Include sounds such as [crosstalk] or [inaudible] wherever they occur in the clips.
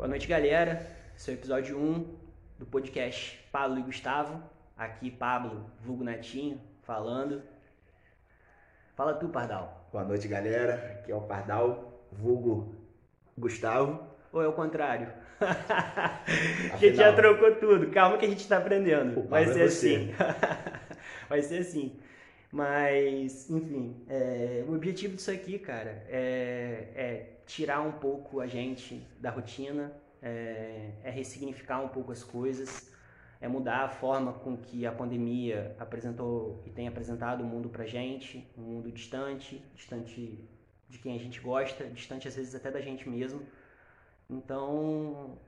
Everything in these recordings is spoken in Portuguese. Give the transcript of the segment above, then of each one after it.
Boa noite, galera. Esse é o episódio 1 do podcast Pablo e Gustavo. Aqui, Pablo, vulgo Netinho, falando. Fala tu, Pardal. Boa noite, galera. Aqui é o Pardal, vulgo Gustavo. Ou é o contrário? [laughs] a gente já trocou tudo. Calma que a gente está aprendendo. Vai ser é assim. [laughs] Vai ser assim. Mas, enfim, é, o objetivo disso aqui, cara, é, é, tirar um pouco a gente da rotina, é, é, ressignificar um pouco as coisas, é mudar a forma com que a pandemia apresentou e tem apresentado o mundo pra gente, um mundo distante, distante de quem a gente gosta, distante às vezes até da gente mesmo. Então,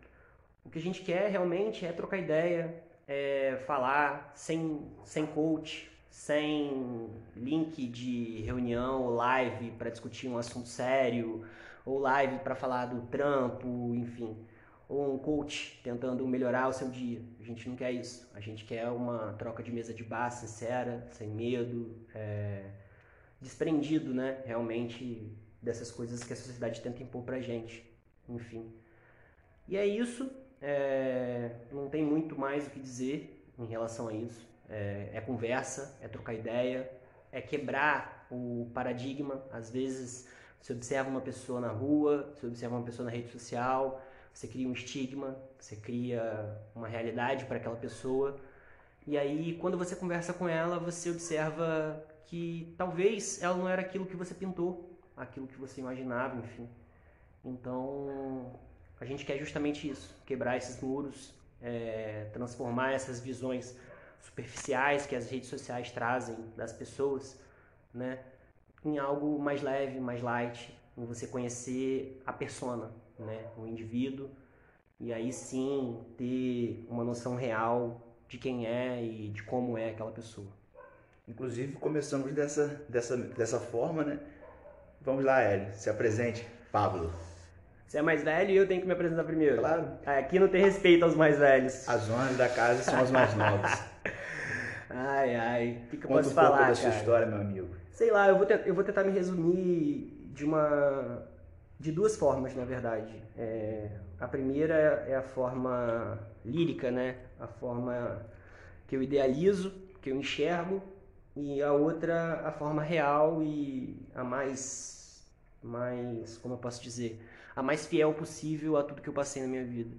o que a gente quer realmente é trocar ideia, é falar sem, sem coach, sem link de reunião live para discutir um assunto sério, ou live para falar do trampo, enfim, ou um coach tentando melhorar o seu dia. A gente não quer isso. A gente quer uma troca de mesa de bar sincera, sem medo, é, desprendido, né, realmente dessas coisas que a sociedade tenta impor pra gente. Enfim. E é isso. É, não tem muito mais o que dizer em relação a isso é, é conversa, é trocar ideia, é quebrar o paradigma. Às vezes você observa uma pessoa na rua, você observa uma pessoa na rede social, você cria um estigma, você cria uma realidade para aquela pessoa. E aí, quando você conversa com ela, você observa que talvez ela não era aquilo que você pintou, aquilo que você imaginava, enfim. Então, a gente quer justamente isso: quebrar esses muros, é, transformar essas visões superficiais que as redes sociais trazem das pessoas, né? Em algo mais leve, mais light, em você conhecer a persona, né? O indivíduo e aí sim ter uma noção real de quem é e de como é aquela pessoa. Inclusive começamos dessa, dessa, dessa forma, né? Vamos lá, Hélio, se apresente, Pablo. Você é mais velho e eu tenho que me apresentar primeiro. Claro. Aqui não tem respeito aos mais velhos. As zonas da casa são as mais novas. [laughs] Ai, ai. O que, que eu Conta posso um falar, pouco da cara? sua história, meu amigo. Sei lá, eu vou, eu vou tentar me resumir de uma... De duas formas, na verdade. É, a primeira é a forma lírica, né? A forma que eu idealizo, que eu enxergo. E a outra, a forma real e a mais... Mais... Como eu posso dizer? A mais fiel possível a tudo que eu passei na minha vida.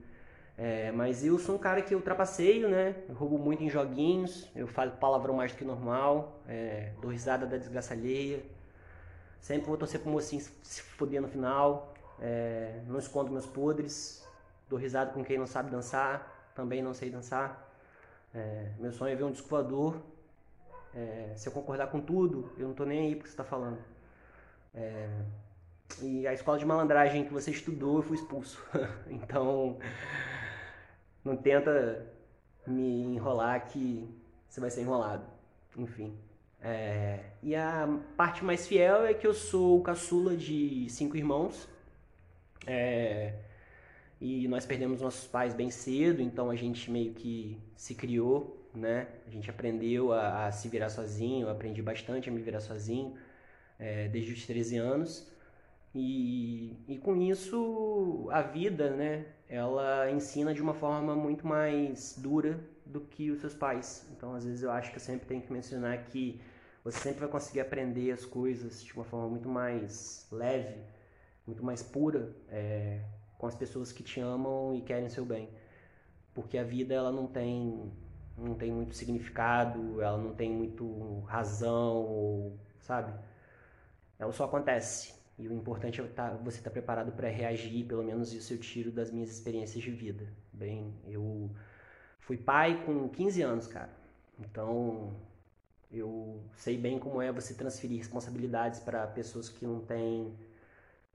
É, mas eu sou um cara que eu trapaceio, né? Eu roubo muito em joguinhos, eu falo palavrão mais do que normal, é, dou risada da desgraça alheia. Sempre vou torcer pro mocinho se foder no final. é, não escondo meus podres. Dou risada com quem não sabe dançar. Também não sei dançar. É, meu sonho é ver um disco voador. É, se eu concordar com tudo, eu não tô nem aí pro que você tá falando. É, e a escola de malandragem que você estudou, eu fui expulso. [laughs] então, não tenta me enrolar que você vai ser enrolado. Enfim. É, e a parte mais fiel é que eu sou o caçula de cinco irmãos. É, e nós perdemos nossos pais bem cedo, então a gente meio que se criou, né? A gente aprendeu a, a se virar sozinho, aprendi bastante a me virar sozinho é, desde os 13 anos. E, e com isso a vida, né, ela ensina de uma forma muito mais dura do que os seus pais. Então, às vezes eu acho que eu sempre tenho que mencionar que você sempre vai conseguir aprender as coisas de uma forma muito mais leve, muito mais pura, é, com as pessoas que te amam e querem seu bem. Porque a vida ela não tem não tem muito significado, ela não tem muito razão, sabe? Ela só acontece. E o importante é tá- você estar preparado para reagir, pelo menos isso eu tiro das minhas experiências de vida. Bem, eu fui pai com 15 anos, cara. Então, eu sei bem como é você transferir responsabilidades para pessoas que não têm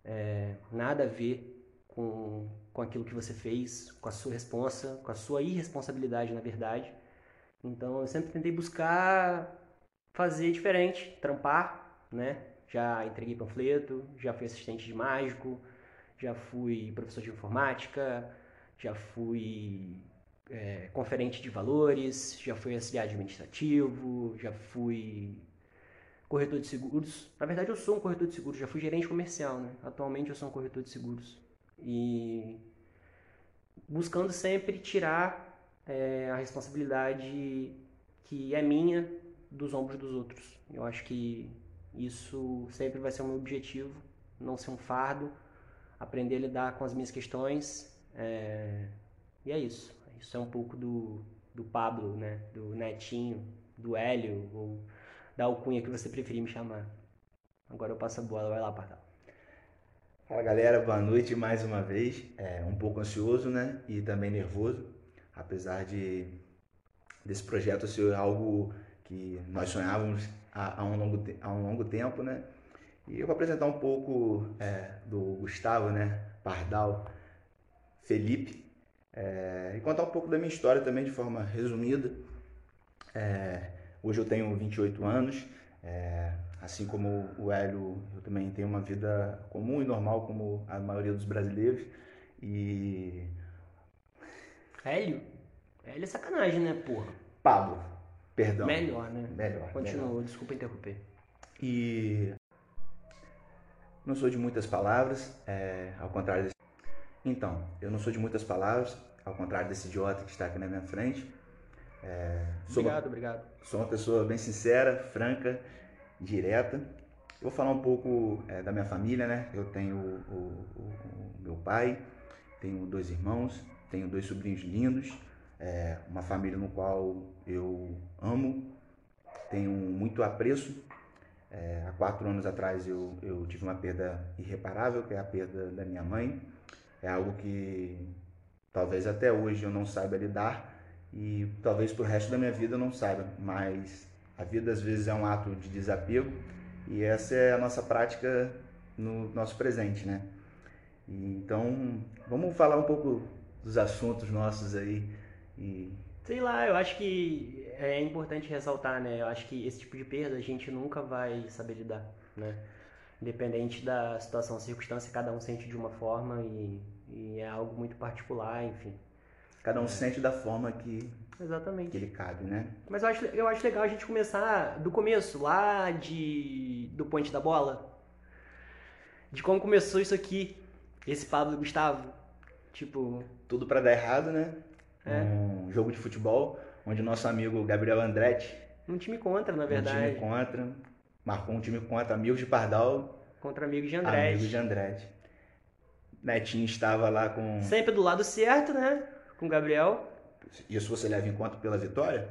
é, nada a ver com, com aquilo que você fez, com a sua responsa, com a sua irresponsabilidade, na verdade. Então, eu sempre tentei buscar fazer diferente, trampar, né? Já entreguei panfleto, já fui assistente de mágico, já fui professor de informática, já fui é, conferente de valores, já fui auxiliar administrativo, já fui corretor de seguros. Na verdade, eu sou um corretor de seguros, já fui gerente comercial, né? Atualmente eu sou um corretor de seguros. E buscando sempre tirar é, a responsabilidade que é minha dos ombros dos outros. Eu acho que isso sempre vai ser meu objetivo, não ser um fardo, aprender a lidar com as minhas questões. É... E é isso. Isso é um pouco do, do Pablo, né? do Netinho, do Hélio, ou da alcunha que você preferir me chamar. Agora eu passo a bola, vai lá, Pardal. Fala galera, boa noite mais uma vez. É, um pouco ansioso, né? E também nervoso, apesar de desse projeto ser algo que nós sonhávamos há, há, um, longo, há um longo tempo, né? E eu vou apresentar um pouco é, do Gustavo, né? Pardal, Felipe, é, e contar um pouco da minha história também de forma resumida. É, hoje eu tenho 28 anos, é, assim como o Hélio, eu também tenho uma vida comum e normal como a maioria dos brasileiros. E. Hélio? Hélio é sacanagem, né, porra? Pablo. Perdão. Melhor, né? Melhor. Continua, melhor. desculpa interromper. E não sou de muitas palavras, é, ao contrário desse... Então, eu não sou de muitas palavras, ao contrário desse idiota que está aqui na minha frente. É, obrigado, uma, obrigado. Sou uma pessoa bem sincera, franca, direta. Vou falar um pouco é, da minha família, né? Eu tenho o, o, o, meu pai, tenho dois irmãos, tenho dois sobrinhos lindos, é uma família no qual eu amo, tenho muito apreço. É, há quatro anos atrás eu, eu tive uma perda irreparável, que é a perda da minha mãe. É algo que talvez até hoje eu não saiba lidar e talvez pro resto da minha vida eu não saiba, mas a vida às vezes é um ato de desapego e essa é a nossa prática no nosso presente, né? Então, vamos falar um pouco dos assuntos nossos aí e... Sei lá, eu acho que é importante ressaltar, né? Eu acho que esse tipo de perda a gente nunca vai saber lidar, né? Independente da situação, circunstância, cada um sente de uma forma e, e é algo muito particular, enfim. Cada um é. sente da forma que, Exatamente. que ele cabe, né? Mas eu acho, eu acho legal a gente começar do começo, lá de do Ponte da Bola. De como começou isso aqui, esse Pablo Gustavo. Tipo. Tudo para dar errado, né? É. Um jogo de futebol, onde o nosso amigo Gabriel Andretti. Um time contra, na verdade. Um time contra. Marcou um time contra amigos de Pardal. Contra amigos de Andretti. Amigos de Andretti. Netinho estava lá com. Sempre do lado certo, né? Com o Gabriel. Isso você leva em conta pela vitória?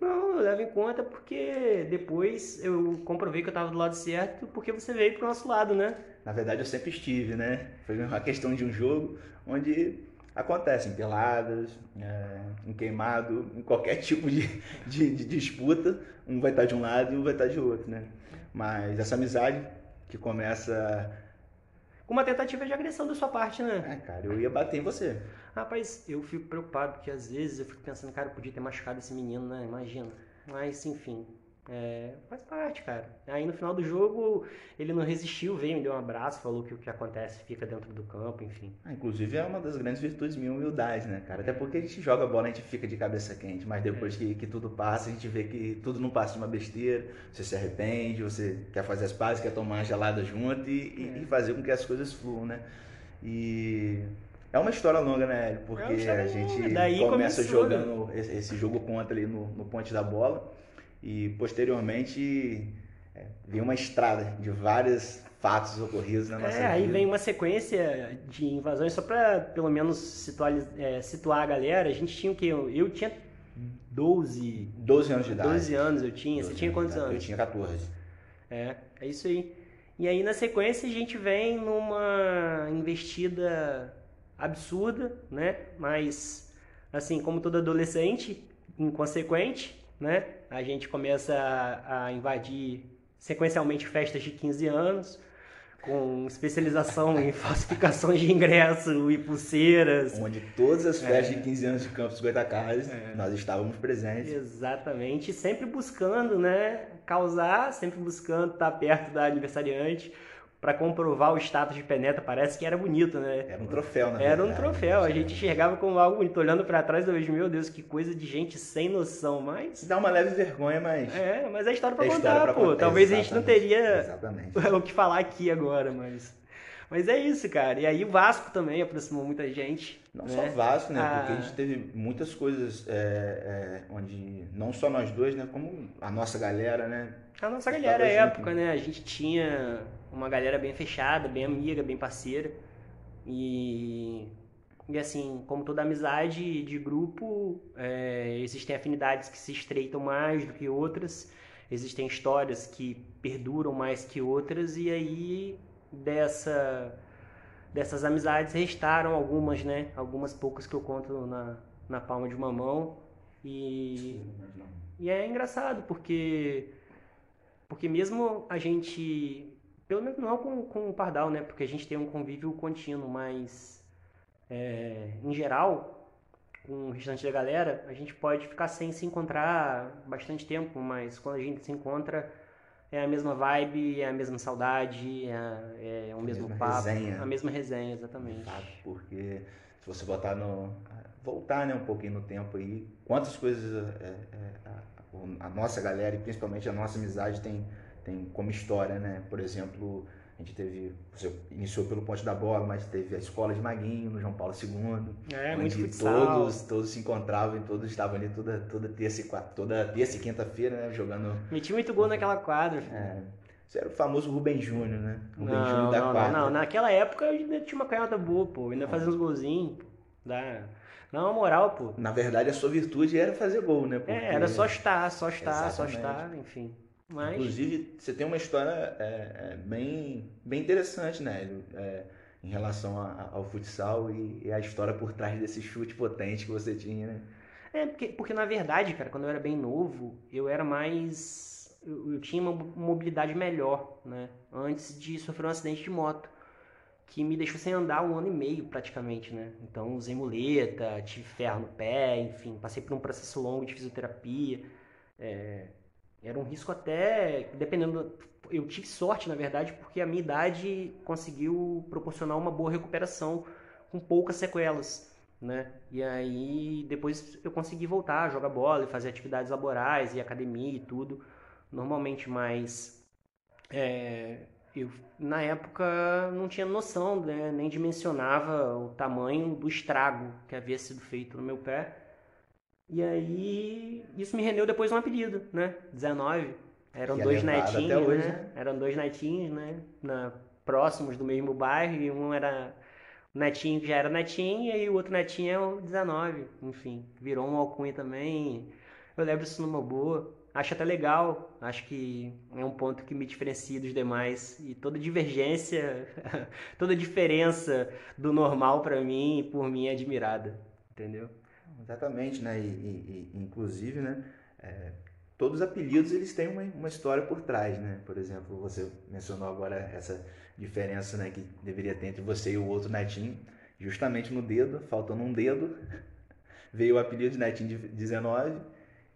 Não, eu levo em conta porque depois eu comprovei que eu estava do lado certo porque você veio pro nosso lado, né? Na verdade eu sempre estive, né? Foi uma questão de um jogo onde acontecem peladas, é, em queimado, em qualquer [laughs] tipo de, de, de, disputa, um vai estar de um lado e um vai estar de outro, né? Mas essa amizade que começa com uma tentativa de agressão da sua parte, né? É, cara, eu ia bater em você. Rapaz, eu fico preocupado porque às vezes eu fico pensando, cara, eu podia ter machucado esse menino, né? Imagina. Mas, enfim, é, faz parte, cara. Aí no final do jogo ele não resistiu, veio, me deu um abraço, falou que o que acontece fica dentro do campo, enfim. Ah, inclusive é uma das grandes virtudes minha humildade, né, cara? Até porque a gente joga bola, a gente fica de cabeça quente, mas depois é. que, que tudo passa, a gente vê que tudo não passa de uma besteira, você se arrepende, você quer fazer as pazes, quer tomar uma gelada junto e, é. e fazer com que as coisas fluam, né? E é uma história longa, né, Porque é a gente Daí começa começou, né? jogando né? esse jogo contra ali no, no Ponte da Bola e posteriormente é, vem uma estrada de vários fatos ocorridos na nossa é, vida. Aí vem uma sequência de invasões, só para pelo menos situar, é, situar a galera, a gente tinha o quê? Eu tinha 12... 12 anos de idade. 12 anos eu tinha, você tinha quantos anos? Eu tinha 14. É, é isso aí. E aí na sequência a gente vem numa investida absurda, né? Mas, assim, como todo adolescente, inconsequente, né? A gente começa a, a invadir sequencialmente festas de 15 anos, com especialização em [laughs] falsificações de ingresso e pulseiras. Onde todas as festas é. de 15 anos de Campos Goitacazes, é. nós estávamos presentes. Exatamente, sempre buscando, né, causar, sempre buscando estar perto da aniversariante, para comprovar o status de penetra, parece que era bonito, né? Era um troféu, né? Era um troféu, a gente enxergava como algo bonito. Olhando para trás, eu vejo, meu Deus, que coisa de gente sem noção, mas... Dá uma leve vergonha, mas... É, mas é história para é contar, história pô. Talvez a gente não teria Exatamente. [laughs] o que falar aqui agora, mas... Mas é isso, cara. E aí o Vasco também aproximou muita gente. Não né? só Vasco, né? Ah. Porque a gente teve muitas coisas é, é, onde, não só nós dois, né? Como a nossa galera, né? A nossa galera, é época, né? A gente tinha uma galera bem fechada, bem amiga, bem parceira. E, e assim, como toda amizade de grupo, é, existem afinidades que se estreitam mais do que outras, existem histórias que perduram mais que outras, e aí dessa, dessas amizades restaram algumas, né? Algumas poucas que eu conto na, na palma de uma mão. E e é engraçado, porque porque mesmo a gente, pelo menos não com, com o Pardal, né? Porque a gente tem um convívio contínuo, mas é, em geral, com o restante da galera, a gente pode ficar sem se encontrar bastante tempo, mas quando a gente se encontra é a mesma vibe, é a mesma saudade, é, é o mesmo mesma papo, resenha. a mesma resenha, exatamente. Porque se você botar no. voltar né, um pouquinho no tempo aí, quantas coisas é, é, a, a nossa galera e principalmente a nossa amizade tem, tem como história, né? Por exemplo, a gente teve. Você iniciou pelo Ponte da Bola, mas teve a escola de Maguinho no João Paulo II. É, onde todos, todos se encontravam e todos estavam ali toda, toda terça e toda terça e quinta-feira, né? Jogando. Meti muito gol naquela quadra. É, isso era o famoso Rubem Júnior, né? Rubem Júnior Não, da não, não, quadra. não. Naquela época eu ainda tinha uma canhota boa, pô. Ainda fazia uns golzinhos. Dá. Não, a moral, pô. Na verdade, a sua virtude era fazer gol, né? Porque- É, era só estar, só estar, só Exatamente. estar, enfim. Mas. Inclusive, você tem uma história é, é, bem, bem interessante, né? É, em relação a- a- ao futsal e, e a história por trás desse chute potente que você tinha, né? É, porque, porque na verdade, cara, quando eu era bem novo, eu era mais. Eu, eu tinha uma mobilidade melhor, né? Antes de sofrer um acidente de moto. Que me deixou sem andar um ano e meio praticamente, né? Então usei muleta, tive ferro no pé, enfim, passei por um processo longo de fisioterapia. É, era um risco até, dependendo. do- Eu tive sorte, na verdade, porque a minha idade conseguiu proporcionar uma boa recuperação com poucas sequelas né? E aí depois eu consegui voltar a jogar bola e fazer atividades laborais e academia e tudo, normalmente, mas é, eu na época não tinha noção, né? Nem dimensionava o tamanho do estrago que havia sido feito no meu pé. E aí isso me rendeu depois um apelido, né? 19. Eram Que dois netinhos, hoje, né? né? Eram dois netinhos, né? Na, próximos do mesmo bairro e um era o netinho que já era netinho, e o outro netinho é o 19, enfim, virou um alcunha também. Eu levo isso numa boa. Acho até legal, acho que é um ponto que me diferencia dos demais. E toda divergência, [laughs] toda diferença do normal pra mim, por mim, é admirada, entendeu? Exatamente, né? E, e- e, inclusive, né? é, todos os apelidos eles têm uma, uma história por trás, né? Por exemplo, você mencionou agora essa diferença, né, que deveria ter entre você e o outro netinho, justamente no dedo, faltando um dedo, [laughs] veio o apelido de netinho de 19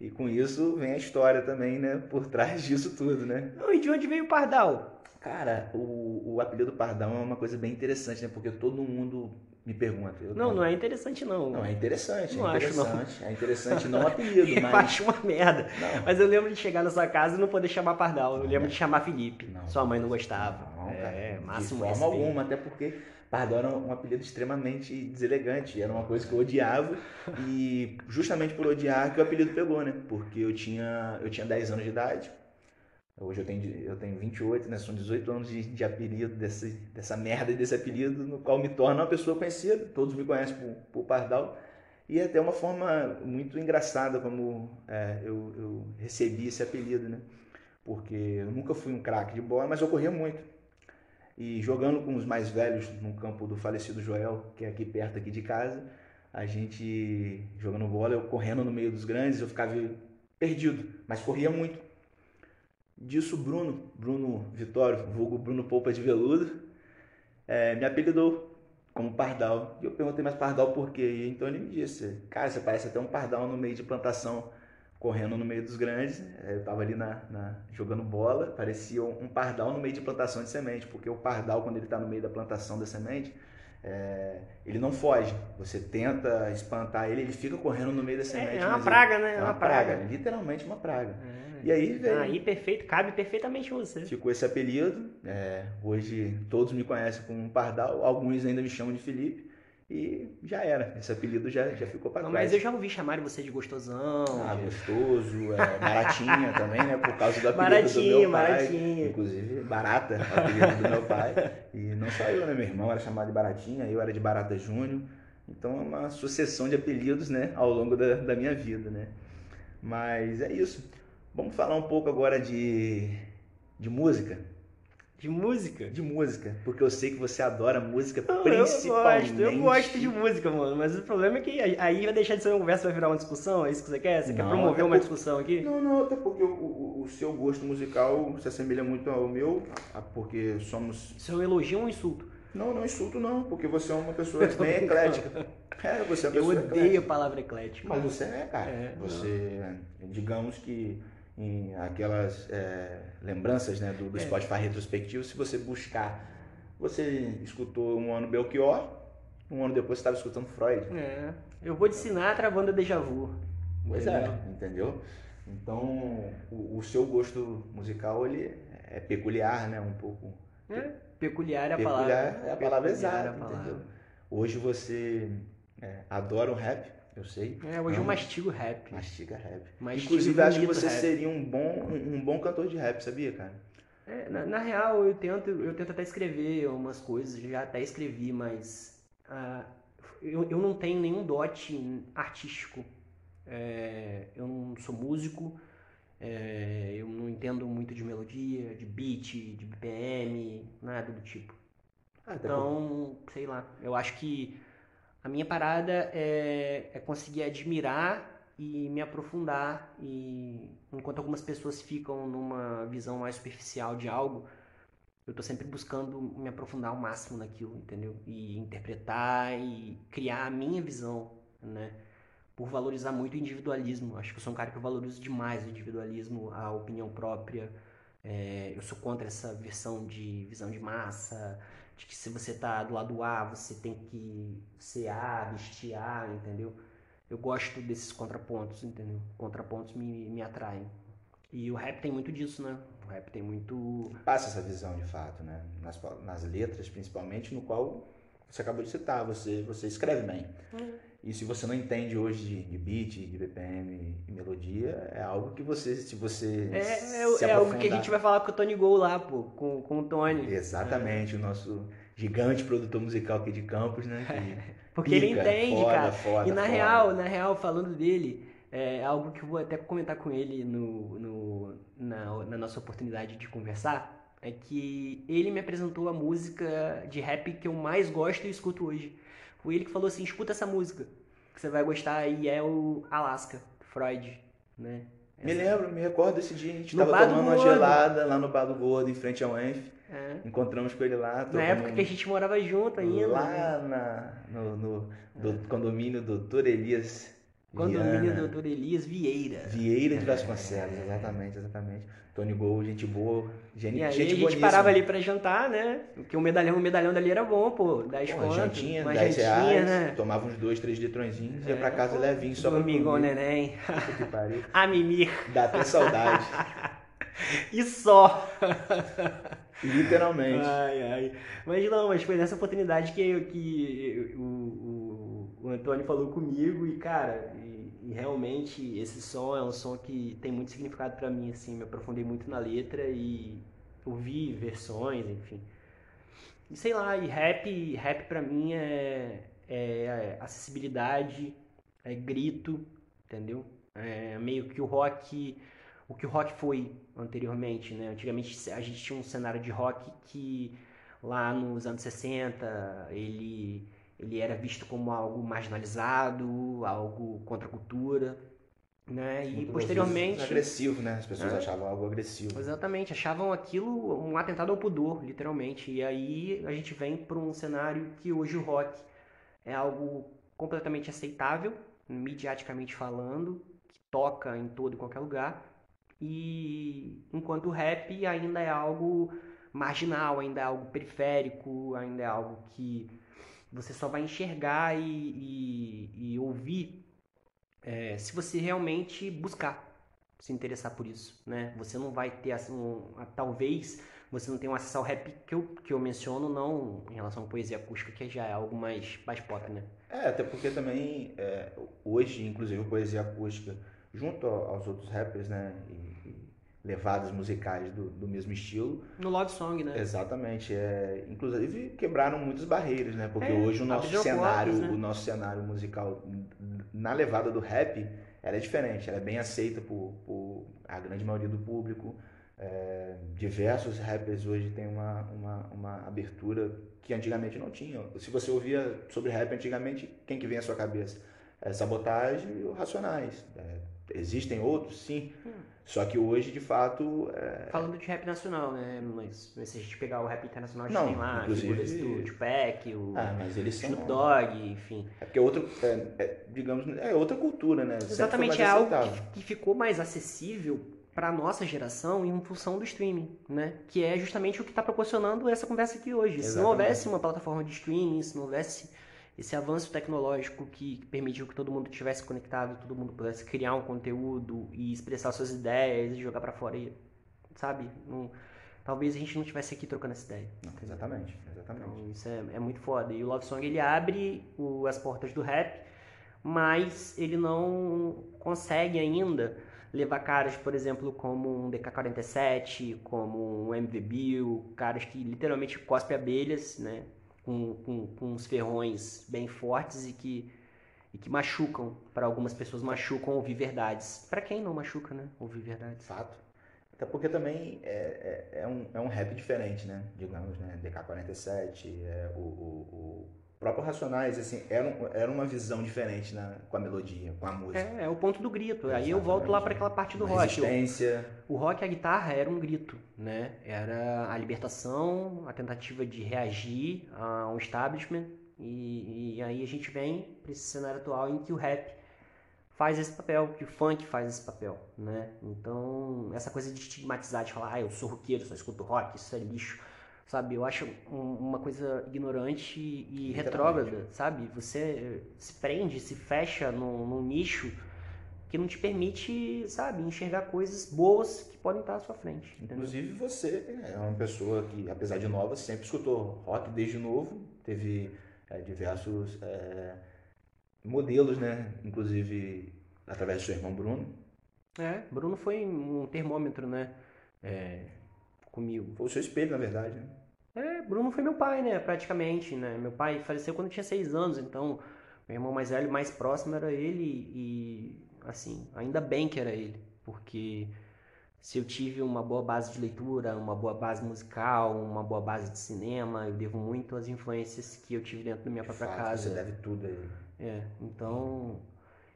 e com isso vem a história também, né, por trás disso tudo, né? E de onde veio o Pardal? Cara, o, o apelido Pardão é uma coisa bem interessante, né? Porque todo mundo me pergunta. Eu Não, não é interessante não. Não, é interessante, Não é acho, não. interessante. É interessante não o [laughs] apelido, Eu mas. acho uma merda. Não. Mas eu lembro de chegar na sua casa e não poder chamar Pardal. Eu lembro de chamar Felipe. Sua mãe não gostava. Não, cara, é, máximo de forma respeito. alguma, até porque Pardal era um apelido extremamente deselegante, era uma coisa que eu odiava e justamente por odiar que o apelido pegou, né? Porque eu tinha, eu tinha 10 anos de idade, hoje eu tenho, eu tenho 28, né? São 18 anos de, de apelido, desse, dessa merda desse apelido, no qual me torna uma pessoa conhecida, todos me conhecem por, por Pardal. E é até uma forma muito engraçada como é, eu, eu recebi esse apelido, né? Porque eu nunca fui um craque de bola, mas eu corria muito. E jogando com os mais velhos no campo do falecido Joel, que é aqui perto aqui de casa, a gente jogando bola, eu correndo no meio dos grandes, eu ficava perdido, mas corria muito. Disso Bruno, Bruno Vitório, vulgo Bruno Polpa de Veludo, eh, me apelidou como Pardal. E eu perguntei, mas Pardal por quê? E então ele me disse, cara, você parece até um Pardal no meio de plantação, correndo no meio dos grandes. Eh, Eu tava ali na, na- jogando bola, parecia um Pardal no meio de plantação de semente, porque o Pardal, quando ele está no meio da plantação da semente, é, ele não foge. Você tenta espantar ele, ele fica correndo no meio da semente. É, é uma praga, ele, né? É uma, praga. praga. literalmente uma praga. É. E aí veio. Aí perfeito, cabe perfeitamente você. Ficou esse apelido. É, hoje todos me conhecem como Pardal, alguns ainda me chamam de Felipe. E já era, esse apelido já, já ficou para trás. Mas eu já ouvi chamar você de gostosão. Ah, de... gostoso, é, baratinha [laughs] também, né? Por causa do apelido baratinho, do meu pai. Baratinho. Inclusive, barata, o apelido do meu pai. E não só eu, né? Meu irmão era chamado de Baratinha, eu era de Barata Júnior. Então é uma sucessão de apelidos, né? Ao longo da, da minha vida, né? Mas é isso. Vamos falar um pouco agora de, de música. De música? De música, porque eu sei que você adora música, Não, principalmente. Eu gosto, eu gosto de música, mano, mas o problema é que aí vai deixar de ser uma conversa, vai virar uma discussão, é isso que você quer? Você não, quer promover uma por... discussão aqui? Não, não, até porque o, o, o, seu gosto musical se assemelha muito ao meu, porque somos... Isso é um elogio ou um insulto? Não, não insulto não, porque você é uma pessoa bem [laughs] eclética. É, você é uma Eu odeio eclética. a palavra eclética. Mas você é, cara. É, você, não. digamos que em aquelas é, lembranças né, do, do é. Spotify retrospectivo, se você buscar, você escutou um ano Belchior, um ano depois você estava escutando Freud. É. Eu vou te ensinar travando a déjà vu. Pois é, entendeu? é, entendeu? Então, o, o, seu gosto musical ele é peculiar, né? Um pouco. É, peculiar é a peculiar palavra. É a palavra exata, é entendeu? Hoje você é, adora o rap, eu sei. É, hoje eu mastigo rap. Mastiga rap. Inclusive, acho que você rap. seria um bom, um, um, bom cantor de rap, sabia, cara? É, na, na, real, eu tento, eu tento até escrever umas coisas, já até escrevi, mas uh, eu, eu não tenho nenhum dote artístico. É, eu não sou músico, é, eu não entendo muito de melodia, de beat, de BPM, nada do tipo. Ah, então, sei lá, eu acho que a minha parada é, é conseguir admirar e me aprofundar e enquanto algumas pessoas ficam numa visão mais superficial de algo, eu estou sempre buscando me aprofundar ao máximo naquilo, entendeu? E interpretar e criar a minha visão, né? Por valorizar muito o individualismo. Acho que eu sou um cara que valorizo demais o individualismo, a opinião própria. É, eu sou contra essa versão de visão de massa, de que se você tá do lado A, você tem que ser A, vestir A, entendeu? Eu gosto desses contrapontos, entendeu? Contrapontos me, me atraem. E o rap tem muito disso, né? O rap tem muito. Passa essa visão de fato, né? Nas, nas letras, principalmente, no qual você acabou de citar, você, você escreve bem. Uhum. E se você não entende hoje de, beat, de BPM e melodia, é algo que você, se você. É, é, é algo que a gente vai falar com o Tony Gol lá, pô, com, com o Tony. Exatamente, é. o nosso gigante produtor musical aqui de Campos, né? [laughs] Porque pica, ele entende, foda, cara. Foda, e na foda. real, na real, falando dele, é algo que eu vou até comentar com ele no, no, na, na nossa oportunidade de conversar, é que ele me apresentou a música de rap que eu mais gosto e escuto hoje foi ele que falou assim, escuta essa música, que você vai gostar, e é o Alaska, Freud, né? Essa... Me lembro, me recordo desse dia, a gente no tava tomando uma gelada lá no Bar do Gordo, em frente ao Enf. É. Encontramos com ele lá. Na época que a gente morava junto ainda. Lá né? na, no, no do é. condomínio do Dr. Elias Condomínio Viana. Doutor Elias Vieira. Vieira de Vasconcelos, exatamente, exatamente. Tony Gol, gente boa, gente, e aí gente a gente parava ali pra jantar, né? Porque o medalhão, o medalhão dali era bom, pô. 10 conto. Jantinha, 10 reais, né? tomava uns 2, 3 litrõezinhos, é, ia pra casa pô, levinho só pra Domingo, comer. neném. que pariu. [laughs] A mimir. Dá até saudade. [laughs] e só. Literalmente. Ai, ai. Mas não, mas foi nessa oportunidade que, que o, o, o Antônio falou comigo e, cara, e realmente esse som é um som que tem muito significado para mim, assim, me aprofundei muito na letra e ouvi versões, enfim. E sei lá, e rap, rap para mim é, é acessibilidade, é grito, entendeu? É meio que o rock, o que o rock foi anteriormente, né? Antigamente a gente tinha um cenário de rock que lá nos anos 60 ele ele era visto como algo marginalizado, algo contra a cultura, né? E posteriormente agressivo, né? As pessoas é. achavam algo agressivo. Exatamente, achavam aquilo um atentado ao pudor, literalmente. E aí a gente vem para um cenário que hoje o rock é algo completamente aceitável, mediaticamente falando, que toca em todo e qualquer lugar. E enquanto o rap ainda é algo marginal, ainda é algo periférico, ainda é algo que você só vai enxergar e, e, e ouvir é, se você realmente buscar se interessar por isso, né? Você não vai ter assim, um, talvez você não tenha um acesso ao rap que eu, que eu menciono, não em relação à poesia acústica, que já é algo mais, mais pop, né? É, até porque também é, hoje, inclusive, a poesia acústica, junto aos outros rappers, né? E, levadas musicais do, do mesmo estilo. No love song, né? Exatamente. É, inclusive quebraram muitas barreiras, né? Porque é, hoje o nosso cenário, né? o nosso cenário musical na levada do rap, ela é diferente, ela é bem aceita por, por a grande maioria do público. É, diversos rappers hoje têm uma, uma, uma abertura que antigamente não tinham. Se você ouvia sobre rap antigamente, quem que vem à sua cabeça? É, sabotagem e Racionais. É, existem outros, sim. Hum. Só que hoje, de fato. É... Falando de rap nacional, né? Mas, mas, se a gente pegar o rap internacional, a gente não, tem lá inclusive... do Tupac, o ah, mas eles são... Snoop Dogg, enfim. É porque é outro, é, é, digamos, é outra cultura, né? Exatamente, é algo que, que ficou mais acessível para nossa geração em função do streaming, né? Que é justamente o que está proporcionando essa conversa aqui hoje. Exatamente. Se não houvesse uma plataforma de streaming, se não houvesse esse avanço tecnológico que permitiu que todo mundo estivesse conectado, todo mundo pudesse criar um conteúdo e expressar suas ideias e jogar para fora, e, sabe? Não, talvez a gente não estivesse aqui trocando essa ideia. Não, exatamente, exatamente. Então, isso é, é, muito foda. E o Love Song ele abre o, as portas do rap, mas ele não consegue ainda levar caras, por exemplo, como um DK47, como um MV Bill, caras que literalmente cospem abelhas, né? Com, com, com uns ferrões bem fortes e que, e que machucam. Para algumas pessoas machucam ouvir verdades. Para quem não machuca, né? Ouvir verdades. Fato. Até porque também é, é, é, um, é um rap diferente, né? Digamos, né? DK47, é, o, o, o próprio Racionais, assim, era, era uma visão diferente né, com a melodia, com a música. É, é o ponto do grito. Aí eu volto lá para aquela parte do uma rock. Resistência. O, o rock, a guitarra era um grito, né? Era a libertação, a tentativa de reagir a um establishment. E, e aí a gente vem para esse cenário atual em que o rap faz esse papel, que o funk faz esse papel, né? Então, essa coisa de estigmatizar, de falar, ah, eu sou roqueiro, só escuto rock, isso é lixo sabe? Eu acho uma coisa ignorante e retrógrada, sabe? Você se prende, se fecha num, num, nicho que não te permite, sabe, enxergar coisas boas que podem estar à sua frente. Entendeu? Inclusive você é uma pessoa que, apesar de nova, sempre escutou rock desde novo, teve é, diversos é, modelos, né? Inclusive através do seu irmão Bruno. É, Bruno foi um termômetro, né? É, comigo. Foi o seu espelho, na verdade, né? É, Bruno foi meu pai, né? Praticamente, né? Meu pai faleceu quando eu tinha seis anos, então meu irmão mais velho, mais próximo era ele e, assim, ainda bem que era ele, porque se eu tive uma boa base de leitura, uma boa base musical, uma boa base de cinema, eu devo muito às influências que eu tive dentro da minha de própria fato, casa. Você deve tudo a ele. É, então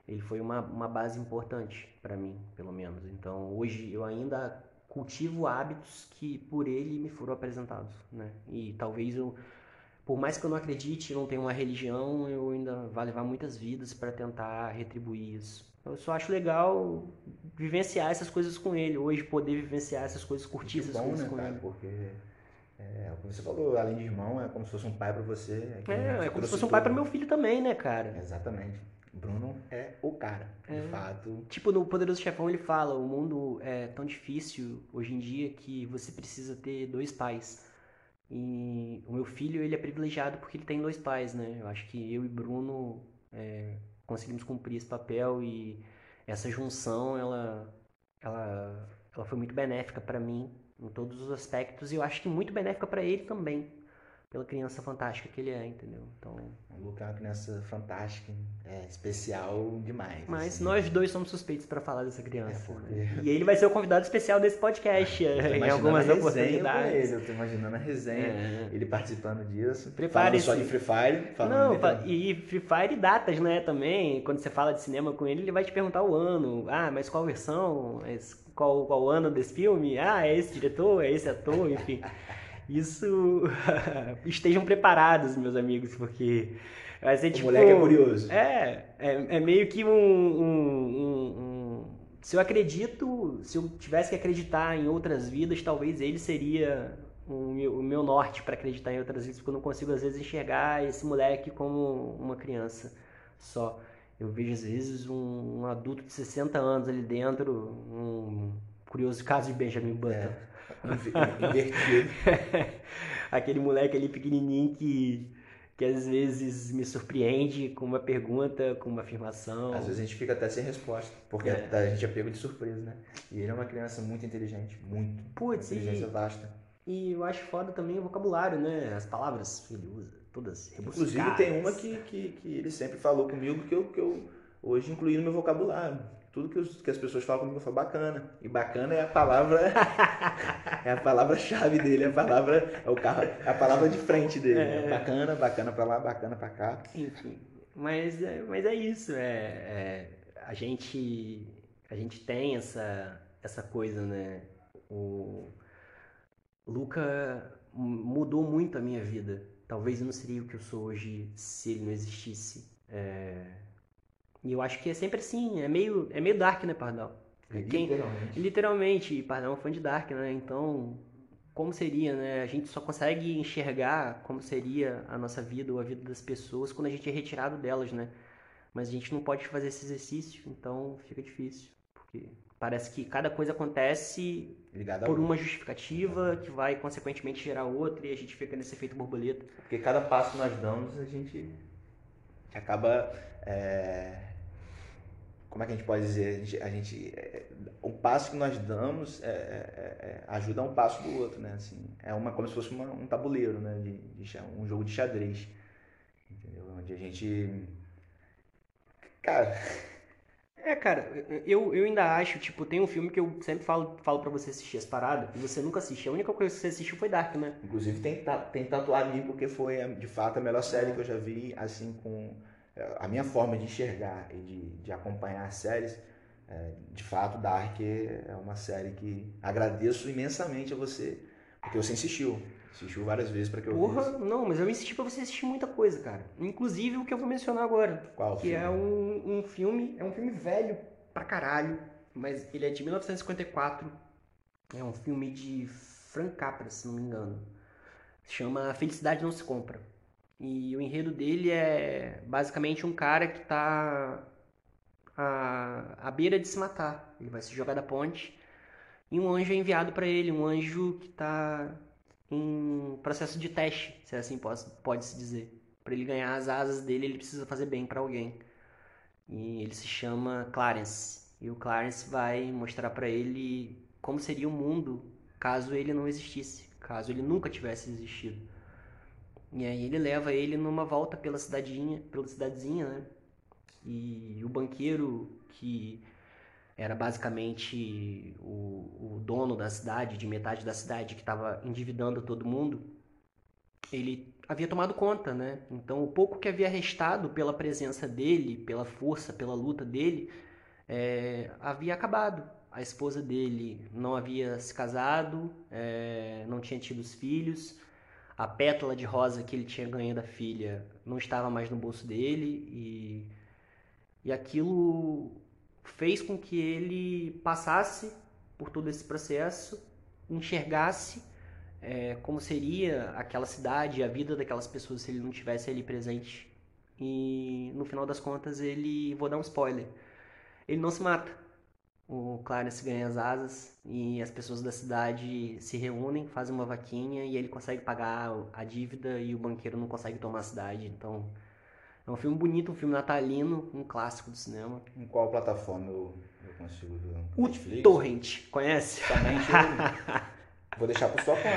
ele foi uma, uma base importante para mim, pelo menos. Então hoje eu ainda cultivo hábitos que por ele me foram apresentados, né? E talvez eu, por mais que eu não acredite, não tenha uma religião, eu ainda vai levar muitas vidas para tentar retribuir isso. Eu só acho legal vivenciar essas coisas com ele, hoje poder vivenciar essas coisas, curtir Muito essas bom, coisas né, com cara, ele. Porque é, como você falou, além de irmão, é como se fosse um pai para você. É, é, é como se fosse um pai para meu filho também, né, cara? Exatamente. Bruno é cara, de é. fato. Tipo, no Poderoso Chefão ele fala, o mundo é tão difícil hoje em dia que você precisa ter dois pais. E o meu filho, ele é privilegiado porque ele tem dois pais, né? Eu acho que eu e Bruno é, conseguimos cumprir esse papel e essa junção, ela, ela, ela foi muito benéfica para mim em todos os aspectos e eu acho que muito benéfica para ele também pela criança fantástica que ele é, entendeu? Então, o Luca é uma criança fantástica, é especial demais. Mas assim. nós dois somos suspeitos para falar dessa criança. É né? E ele vai ser o convidado especial desse podcast em algumas [laughs] oportunidades. eu tô imaginando a resenha, é. ele participando disso. Prepare só de Free Fire. Não, e Free Fire e datas, né, também. Quando você fala de cinema com ele, ele vai te perguntar o ano. Ah, mas qual versão? Qual, qual ano desse filme? Ah, é esse diretor, é esse ator, enfim. [laughs] Isso. [laughs] Estejam preparados, meus amigos, porque. Vai ser, tipo, o moleque é curioso. É, é, é meio que um, um, um, Se eu acredito, se eu tivesse que acreditar em outras vidas, talvez ele seria o meu, o meu norte para acreditar em outras vidas, porque eu não consigo às vezes enxergar esse moleque como uma criança só. Eu vejo às vezes um, um adulto de 60 anos ali dentro, um curioso caso de Benjamin Button. É. Invertido. [laughs] Aquele moleque ali pequenininho que, que às vezes me surpreende com uma pergunta, com uma afirmação. Às vezes a gente fica até sem resposta, porque é. a gente é pego de surpresa, né? E ele é uma criança muito inteligente, muito. Putz, inteligência e, vasta. E eu acho foda também o vocabulário, né? As palavras que ele usa, todas rebuscadas. Inclusive tem uma que, que, que ele sempre falou comigo que eu, que eu hoje incluí no meu vocabulário tudo que, os, que, as pessoas falam comigo, eu falo bacana. E bacana é a palavra. [laughs] é a palavra-chave dele, é a palavra. É o carro, é a palavra de frente dele. É... Bacana, bacana pra lá, bacana pra cá. Enfim. Mas, é, mas é isso. É, é, a, gente, a gente tem essa, essa coisa, né? O Luca mudou muito a minha vida. Talvez eu não seria o que eu sou hoje se ele não existisse. É, e eu acho que é sempre assim, é meio, é meio dark, né, Pardal? É, Quem, literalmente. Literalmente, Pardal é um fã de dark, né? Então, como seria, né? A gente só consegue enxergar como seria a nossa vida ou a vida das pessoas quando a gente é retirado delas, né? Mas a gente não pode fazer esse exercício, então fica difícil. Porque parece que cada coisa acontece Ligado por uma justificativa que vai consequentemente gerar outra e a gente fica nesse efeito borboleta. Porque cada passo que nós damos a gente acaba é, como é que a gente pode dizer? A gente, a gente é, o passo que nós damos é, é, é, ajuda um passo do outro, né? Assim, é uma como se fosse uma, um tabuleiro, né? De, de, um jogo de xadrez, entendeu? Onde a gente, cara. [laughs] É, cara, eu, eu ainda acho, tipo, tem um filme que eu sempre falo, falo pra você assistir as paradas, e você nunca assistiu. A única coisa que você assistiu foi Dark, né? Inclusive tem, tem tatuado ali porque foi, de fato, a melhor série que eu já vi, assim, com a minha forma de enxergar e de, de acompanhar séries, é, de fato, Dark é uma série que agradeço imensamente a você, porque você insistiu. Assistiu várias vezes para que eu Porra, visse. não, mas eu insisti para você assistir muita coisa, cara. Inclusive o que eu vou mencionar agora. Qual Que filme? é um, um filme, é um filme velho pra caralho, mas ele é de 1954. É um filme de Frank Capra, se não me engano. Chama Felicidade Não Se Compra. E o enredo dele é basicamente um cara que está à, à beira de se matar. Ele vai se jogar da ponte e um anjo é enviado para ele, um anjo que está em processo de teste, se assim pode, pode se dizer. Para ele ganhar as asas dele, ele precisa fazer bem para alguém. E ele se chama Clarence. E o Clarence vai mostrar para ele como seria o mundo caso ele não existisse, caso ele nunca tivesse existido. E aí ele leva ele numa volta pela cidadinha, pela cidadezinha, né? E o banqueiro que era basicamente o, o dono da cidade, de metade da cidade, que estava endividando todo mundo, ele havia tomado conta, né? Então o pouco que havia restado pela presença dele, pela força, pela luta dele, é, havia acabado. A esposa dele não havia se casado, é, não tinha tido os filhos, a pétala de rosa que ele tinha ganho da filha não estava mais no bolso dele e, e aquilo fez com que ele passasse por todo esse processo, enxergasse é, como seria aquela cidade, a vida daquelas pessoas se ele não tivesse ali presente. E no final das contas ele, vou dar um spoiler, ele não se mata o Clarence ganha as asas e as pessoas da cidade se reúnem, fazem uma vaquinha e ele consegue pagar a dívida e o banqueiro não consegue tomar a cidade. Então, é um filme bonito, um filme natalino, um clássico do cinema. Em qual plataforma eu, eu consigo ver? O Netflix? Torrent, conhece? Somente [laughs] Vou deixar por sua conta.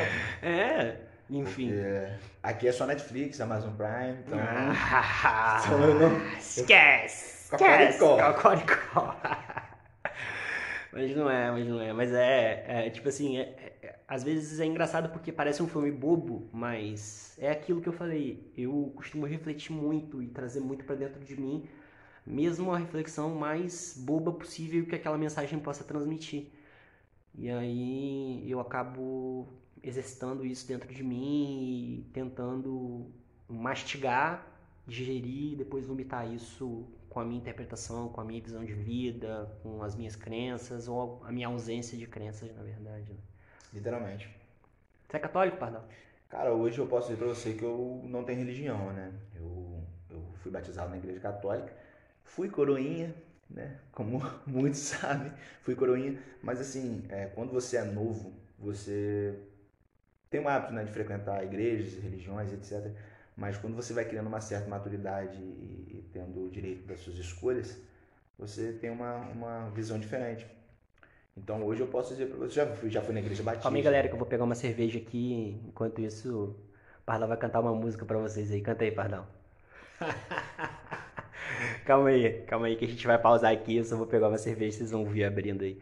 É, enfim. Porque aqui é só Netflix, Amazon Prime, então... Ah, [laughs] então não... Esquece! Esquece! Cocoricó! Mas não é, mas não é. Mas é, é tipo assim, é, é, às vezes é engraçado porque parece um filme bobo, mas é aquilo que eu falei. Eu costumo refletir muito e trazer muito para dentro de mim, mesmo a reflexão mais boba possível que aquela mensagem possa transmitir. E aí eu acabo exercitando isso dentro de mim e tentando mastigar, digerir e depois vomitar isso com a minha interpretação, com a minha visão de vida, com as minhas crenças, ou a minha ausência de crenças, na verdade. Né? Literalmente. Você é católico, Pardal? Cara, hoje eu posso dizer pra você que eu não tenho religião, né? Eu, eu fui batizado na igreja católica, fui coroinha, né? Como [laughs] muitos sabem, fui coroinha. Mas assim, é, quando você é novo, você tem o hábito né, de frequentar igrejas, religiões, etc. Mas quando você vai criando uma certa maturidade e, e tendo o direito das suas escolhas, você tem uma, uma visão diferente. Então hoje eu posso dizer para você, já fui, já fui na igreja batista. Calma aí, galera, que eu vou pegar uma cerveja aqui. Enquanto isso, o Pardal vai cantar uma música para vocês aí. Canta aí, Pardal. [laughs] calma aí, calma aí que a gente vai pausar aqui. Eu só vou pegar uma cerveja, vocês vão ouvir abrindo aí.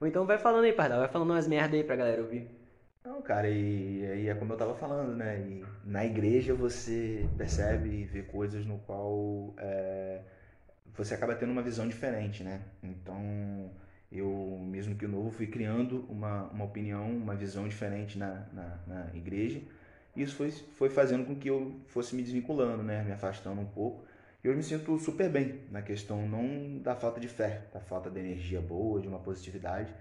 Ou então vai falando aí, Pardal, vai falando umas merda aí pra galera ouvir. Não, cara, e, e é como eu tava falando, né? E na igreja você percebe e vê coisas no qual é, você acaba tendo uma visão diferente, né? Então eu, mesmo que novo, fui criando uma, uma opinião, uma visão diferente na, na, na igreja. E isso foi, foi fazendo com que eu fosse me desvinculando, né? Me afastando um pouco. E hoje me sinto super bem na questão não da falta de fé, da falta de energia boa, de uma positividade.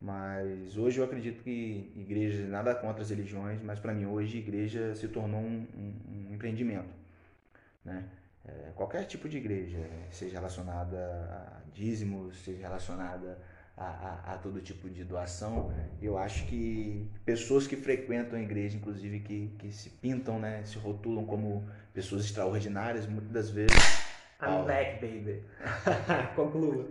Mas hoje eu acredito que igreja, nada contra as religiões, mas para mim hoje igreja se tornou um, um, um empreendimento. Né? É, qualquer tipo de igreja, seja relacionada a dízimos, seja relacionada a, a, a, todo tipo de doação, eu acho que pessoas que frequentam a igreja, inclusive que, que se pintam, né, se rotulam como pessoas extraordinárias, muitas das vezes. I'm back, baby. [laughs] Conclua.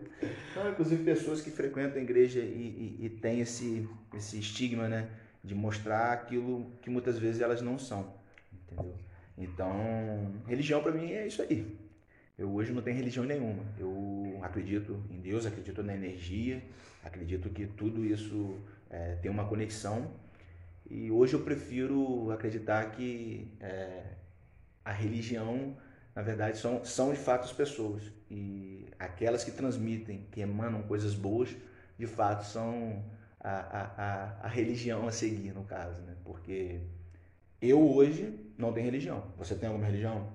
Inclusive pessoas que frequentam a igreja e, e, e têm esse, esse estigma, né, de mostrar aquilo que muitas vezes elas não são, entendeu? Então, religião para mim é isso aí. Eu hoje não tenho religião nenhuma. Eu acredito em Deus, acredito na energia, acredito que tudo isso é, tem uma conexão. E hoje eu prefiro acreditar que é, a religião, na verdade, são, são de fato as pessoas. E aquelas que transmitem, que emanam coisas boas, de fato são a, a, a, a religião a seguir, no caso. Né? Porque eu hoje não tenho religião. Você tem alguma religião?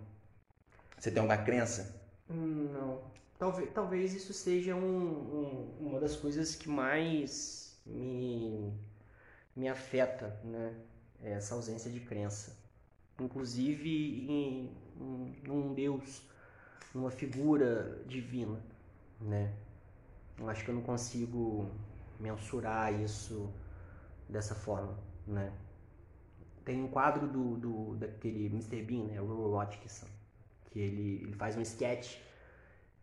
Você tem alguma crença? Não. Talvez, talvez isso seja um, um, uma das coisas que mais me, me afeta, né? Essa ausência de crença. Inclusive em, em um Deus, numa figura divina, né? Eu acho que eu não consigo mensurar isso dessa forma, né? Tem um quadro do, do daquele Mr. Bean, né, o Rowan Atkinson, que ele, ele faz um sketch,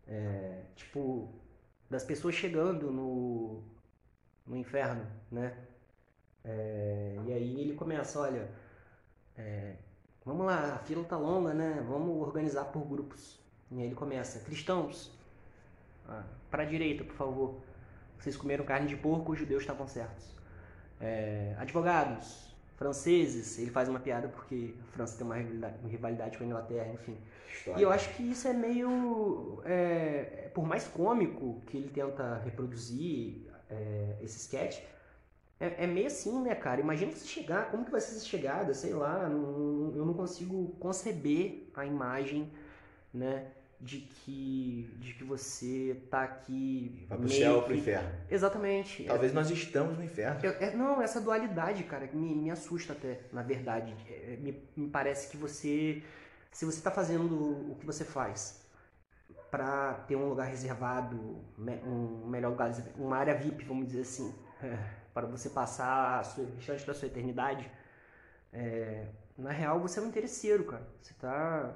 é, tipo, das pessoas chegando no, no inferno, né? É, e aí ele começa, olha, é, vamos lá, a fila tá longa, né? Vamos organizar por grupos. E aí ele começa, cristãos, ah, para a direita, por favor. Vocês comeram carne de porco, os judeus estavam certos. É, advogados, franceses, ele faz uma piada porque a França tem uma rivalidade, uma rivalidade com a Inglaterra, enfim. História. E eu acho que isso é meio. É, por mais cômico que ele tenta reproduzir é, esse sketch, é, é, meio assim, né, cara? Imagina você chegar, como que vai ser essa chegada, sei lá, não, eu não consigo conceber a imagem, né? de que, de que você tá aqui. Vai pro céu ou pro inferno. Exatamente. Talvez é, nós estamos no inferno. É, não, essa dualidade, cara, me, me assusta até, na verdade. É, me, me parece que você. Se você tá fazendo o que você faz para ter um lugar reservado, um melhor lugar, uma área VIP, vamos dizer assim, [laughs] para você passar o restante da sua eternidade, é, na real você é um interesseiro, cara. Você tá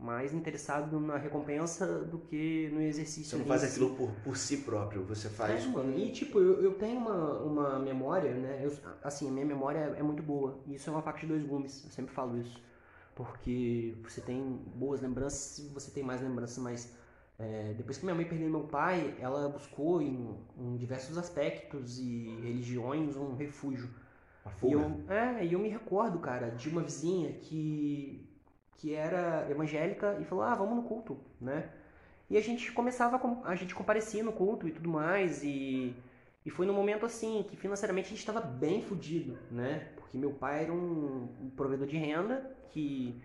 mais interessado na recompensa do que no exercício. Você não faz aquilo por, por si próprio, você faz. É, mano. E tipo, eu, eu tenho uma, uma memória, né? Eu, assim, a minha memória é, muito boa. E isso é uma faca de dois gumes, eu sempre falo isso. Porque você tem boas lembranças, você tem mais lembranças, mas é, depois que minha mãe perdeu meu pai, ela buscou em, em diversos aspectos e religiões um refúgio. E eu, é, e eu me recordo, cara, de uma vizinha que que era evangélica e falou: "Ah, vamos no culto", né? E a gente começava a gente comparecia no culto e tudo mais e e foi num momento assim que financeiramente a gente estava bem fodido, né? Porque meu pai era um, um provedor de renda que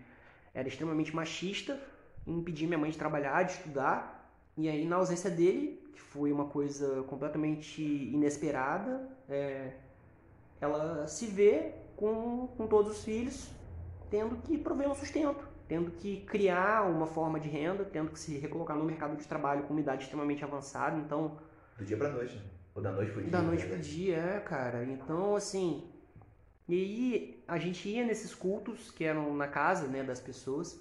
era extremamente machista, impedia minha mãe de trabalhar, de estudar. E aí, na ausência dele, que foi uma coisa completamente inesperada, é, ela se vê com, com todos os filhos, tendo que prover um sustento, tendo que criar uma forma de renda, tendo que se recolocar no mercado de trabalho com uma idade extremamente avançada. Então. Do dia pra noite, né? Ou da noite pro dia. Da noite né? pro dia, é, cara. Então, assim. E aí a gente ia nesses cultos que eram na casa, né, das pessoas.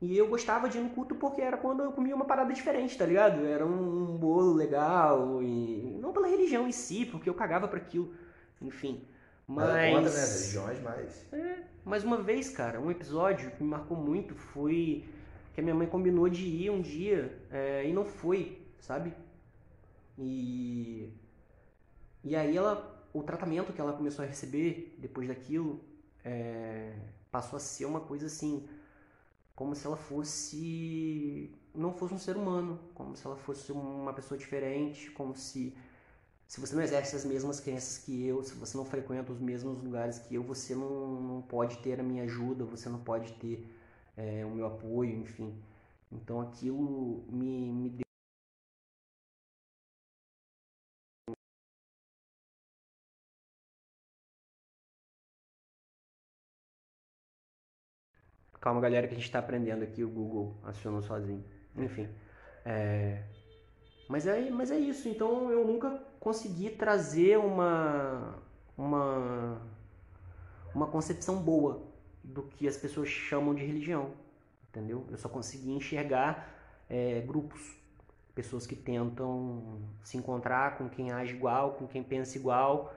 E eu gostava de ir no culto porque era quando eu comia uma parada diferente, tá ligado? Era um bolo legal e não pela religião em si, porque eu cagava para aquilo, enfim. Mas Nada contra, né, religiões, mas é, mas uma vez, cara, um episódio que me marcou muito foi que a minha mãe combinou de ir um dia é, e não foi, sabe? E e aí ela o tratamento que ela começou a receber depois daquilo é, passou a ser uma coisa assim como se ela fosse não fosse um ser humano, como se ela fosse uma pessoa diferente, como se se você não exerce as mesmas crenças que eu, se você não frequenta os mesmos lugares que eu, você não, não pode ter a minha ajuda, você não pode ter é, o meu apoio, enfim. Então aquilo me, me deu Calma, galera, que a gente está aprendendo aqui. O Google acionou sozinho. Enfim. É... Mas, é, mas é isso. Então eu nunca consegui trazer uma, uma, uma concepção boa do que as pessoas chamam de religião. Entendeu? Eu só consegui enxergar é, grupos. Pessoas que tentam se encontrar com quem age igual, com quem pensa igual,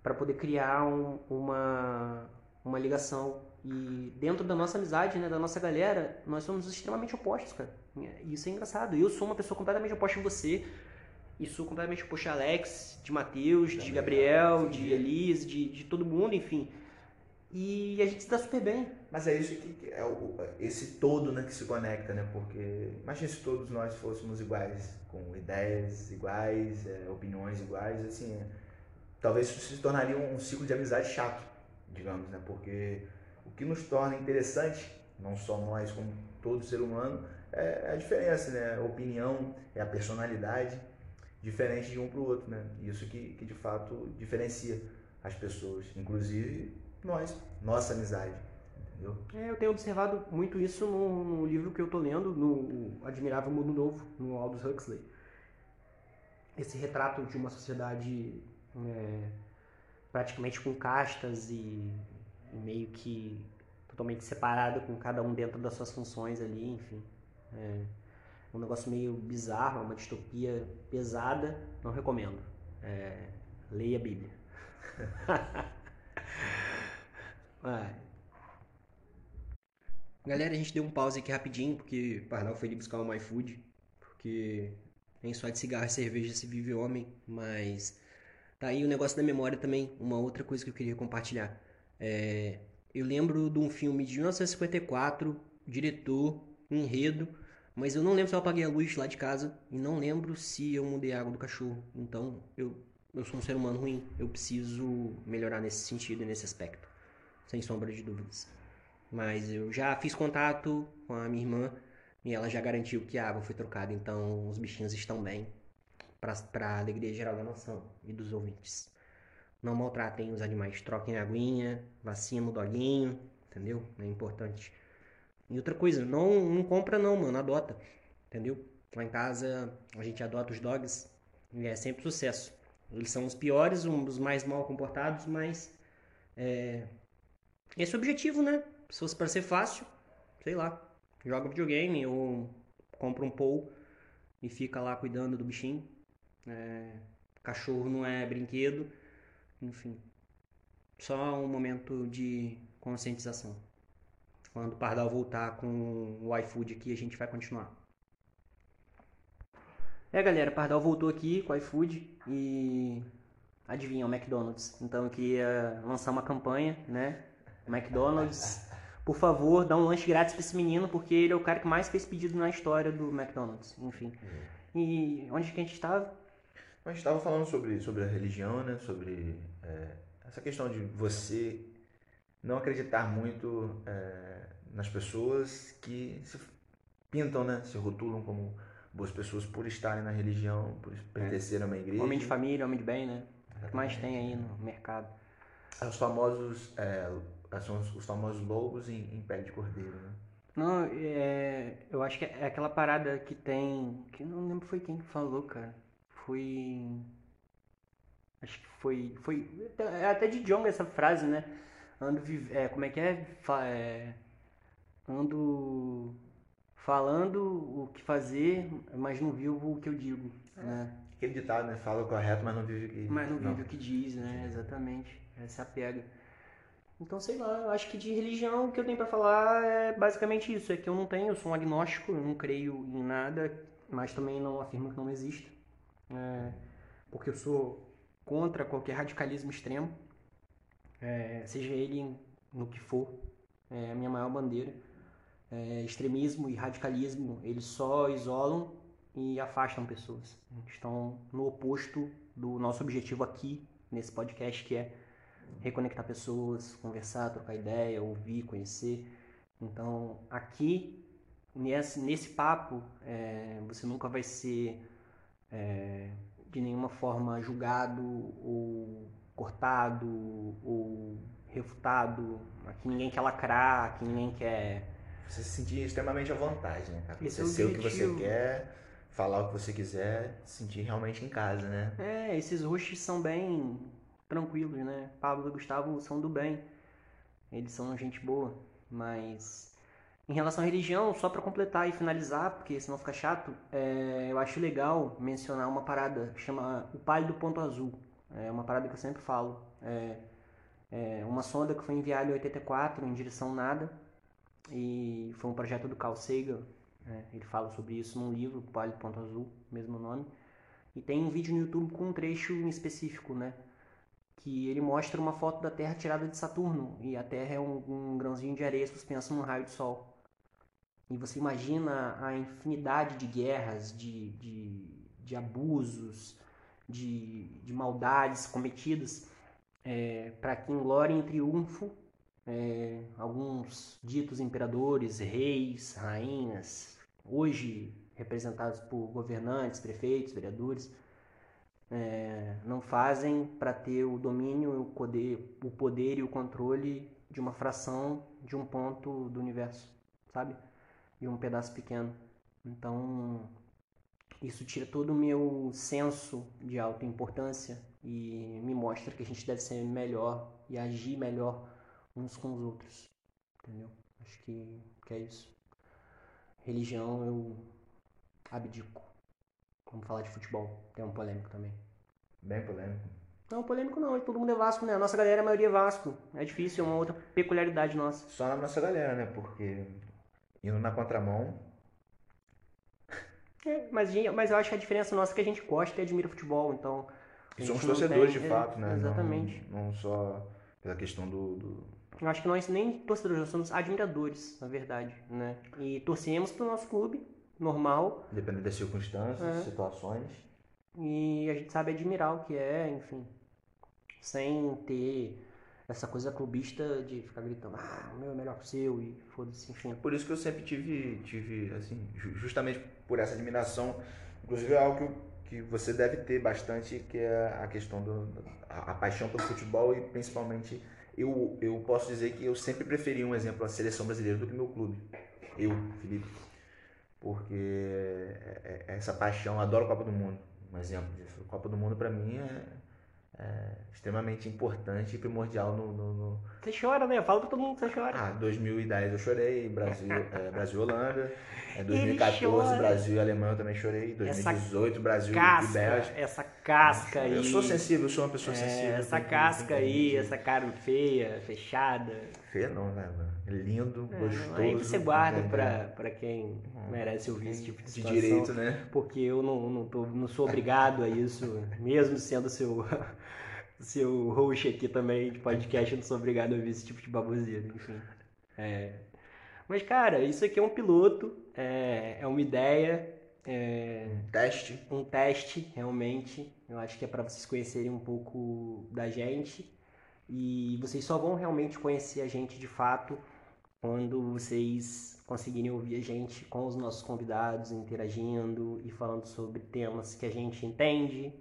para poder criar um, uma, uma ligação e dentro da nossa amizade, né, da nossa galera, nós somos extremamente opostos, cara. E isso é engraçado. Eu sou uma pessoa completamente oposta a você. E sou completamente oposto a Alex, de Matheus, de Gabriel, de Elise, de, de todo mundo, enfim. E a gente se dá super bem. Mas é isso que é o, esse todo né, que se conecta, né? Porque imagina se todos nós fôssemos iguais, com ideias iguais, é, opiniões iguais, assim, é, talvez isso se tornaria um ciclo de amizade chato, digamos, né? Porque que nos torna interessante, não só nós, como todo ser humano, é a diferença, né? A opinião, é a personalidade diferente de um para o outro, né? Isso que, que de fato diferencia as pessoas, inclusive nós, nossa amizade. Entendeu? É, eu tenho observado muito isso no, no livro que eu tô lendo, no Admirável Mundo Novo, no Aldous Huxley. Esse retrato de uma sociedade é, praticamente com castas e meio que totalmente separado com cada um dentro das suas funções ali, enfim. É um negócio meio bizarro, uma distopia pesada, não recomendo. É, leia a Bíblia. [laughs] Galera, a gente deu um pause aqui rapidinho, porque o Pardal foi ali buscar um iFood, porque nem só de cigarro e cerveja se vive homem, mas tá aí o negócio da memória também, uma outra coisa que eu queria compartilhar. É, eu lembro de um filme de 1954, diretor, enredo, mas eu não lembro se eu apaguei a luz lá de casa e não lembro se eu mudei a água do cachorro. Então eu, eu sou um ser humano ruim, eu preciso melhorar nesse sentido e nesse aspecto, sem sombra de dúvidas. Mas eu já fiz contato com a minha irmã e ela já garantiu que a água foi trocada, então os bichinhos estão bem, para a alegria geral da nação e dos ouvintes. Não maltratem os animais, troquem a aguinha, vacina no doguinho, entendeu? É importante. E outra coisa, não, não compra não, mano, adota, entendeu? Lá em casa a gente adota os dogs e é sempre sucesso. Eles são os piores, um dos mais mal comportados, mas é, esse é o objetivo, né? Se fosse para ser fácil, sei lá, joga videogame ou compra um pou e fica lá cuidando do bichinho. É, cachorro não é brinquedo enfim, só um momento de conscientização. Quando o Pardal voltar com o iFood aqui, a gente vai continuar. É, galera, Pardal voltou aqui com o iFood e adivinha, o McDonald's. Então eu queria lançar uma campanha, né? McDonald's, por favor, dá um lanche grátis para esse menino, porque ele é o cara que mais fez pedido na história do McDonald's. Enfim. E onde que a gente estava? Gente estava falando sobre, sobre a religião, né? Sobre é, essa questão de você não acreditar muito é, nas pessoas que se pintam, né? Se rotulam como boas pessoas por estarem na religião, por pertencerem a uma igreja. Homem de família, homem de bem, né? O que mais tem aí no mercado. Os famosos, é, são os, os famosos lobos em, em pele de cordeiro, né? Não, é, eu acho que é aquela parada que tem. Que não lembro foi quem que falou, cara. Foi. Acho que foi. Foi. É até de Jong essa frase, né? Ando. É, como é que é? É? Ando falando o que fazer, mas não vivo o que eu digo. É. Né? Aquele ditado, né? Fala o correto, mas não vive o que Mas não vive não. o que diz, né? Exatamente. Essa é a pega. Então, sei lá, eu acho que de religião o que eu tenho para falar é basicamente isso. É que eu não tenho, eu sou um agnóstico, eu não creio em nada, mas também não afirmo que não exista. É, porque eu sou contra qualquer radicalismo extremo, é, seja ele no que for. É a minha maior bandeira. É, extremismo e radicalismo, eles só isolam e afastam pessoas. Estão no oposto do nosso objetivo aqui, nesse podcast, que é reconectar pessoas, conversar, trocar ideia, ouvir, conhecer. Então, aqui, nesse, nesse papo, é, você nunca vai ser é, de nenhuma forma julgado ou cortado ou refutado. Aqui ninguém quer lacrar, aqui ninguém quer. Você se sentir extremamente à vontade, né, cara? Você é ser o que você quer, falar o que você quiser, se sentir realmente em casa, né? É, esses hosts são bem tranquilos, né? Pablo e Gustavo são do bem. Eles são gente boa, mas em relação à religião, só para completar e finalizar, porque senão fica chato, é, eu acho legal mencionar uma parada que chama o Pálido Ponto Azul. É uma parada que eu sempre falo. É, é uma sonda que foi enviada em 84 em direção nada e foi um projeto do Carl Sagan. Né? Ele fala sobre isso num livro, Pálido Ponto Azul, mesmo nome. E tem um vídeo no YouTube com um trecho em específico, né? que ele mostra uma foto da Terra tirada de Saturno e a Terra é um, um grãozinho de areia suspenso num raio de Sol. E você imagina a infinidade de guerras, de, de, de abusos, de, de maldades cometidas é, para que em glória em triunfo é, alguns ditos imperadores, reis, rainhas, hoje representados por governantes, prefeitos, vereadores, é, não fazem para ter o domínio, o poder, o poder e o controle de uma fração de um ponto do universo, sabe? De um pedaço pequeno. Então, isso tira todo o meu senso de autoimportância e me mostra que a gente deve ser melhor e agir melhor uns com os outros. Entendeu? Acho que, que é isso. Religião eu abdico. Vamos falar de futebol. Tem um polêmico também. Bem polêmico. Não, polêmico não. Todo mundo é Vasco, né? A nossa galera, a maioria é Vasco. É difícil, é uma outra peculiaridade nossa. Só na nossa galera, né? Porque indo na contramão. É, mas, mas eu acho que a diferença nossa é que a gente gosta e admira futebol, então. E somos torcedores tem... de fato, né? Exatamente. Não, não só pela questão do, do... Eu acho que nós nem torcedores, nós somos admiradores, na verdade, né? E torcemos pro nosso clube, normal. Dependendo das circunstâncias, é. situações. E a gente sabe admirar o que é, enfim. Sem ter essa coisa clubista de ficar gritando, ah, o meu é melhor que o seu e foda-se, enfim. Por isso que eu sempre tive, tive assim, justamente por essa admiração, inclusive é algo que, que você deve ter bastante, que é a questão do a, paixão pelo futebol e principalmente eu, eu posso dizer que eu sempre preferi um exemplo a seleção brasileira do que meu clube. Eu, Felipe. Porque é, é, essa paixão, adoro Copa do Mundo um exemplo disso. Copa do Mundo para mim é, é, extremamente importante e primordial no, no, no, Você chora, né? Fala pra todo mundo que você chora. Ah, 2010 eu chorei, Brasil, é, Brasil Holanda. É, 2014 Brasil e Alemanha eu também chorei. 2018 essa Brasil casca, e Bélgica. Essa casca aí. Eu sou sensível, eu sou uma pessoa é, sensível. Essa casca aí, essa cara feia, fechada. Feia não, né, mano? É lindo, é, gostoso. Aí você guarda pra, pra quem merece ouvir esse tipo de situação. De direito, né? Porque eu não, não, tô, não sou obrigado a isso, [laughs] mesmo sendo seu [laughs] seu host aqui também de podcast, eu não sou obrigado a ouvir esse tipo de baboseira, enfim. É. Mas, cara, isso aqui é um piloto, é, é uma ideia. É, um teste. Um teste, realmente. Eu acho que é para vocês conhecerem um pouco da gente. E vocês só vão realmente conhecer a gente de fato quando vocês conseguirem ouvir a gente com os nossos convidados, interagindo e falando sobre temas que a gente entende,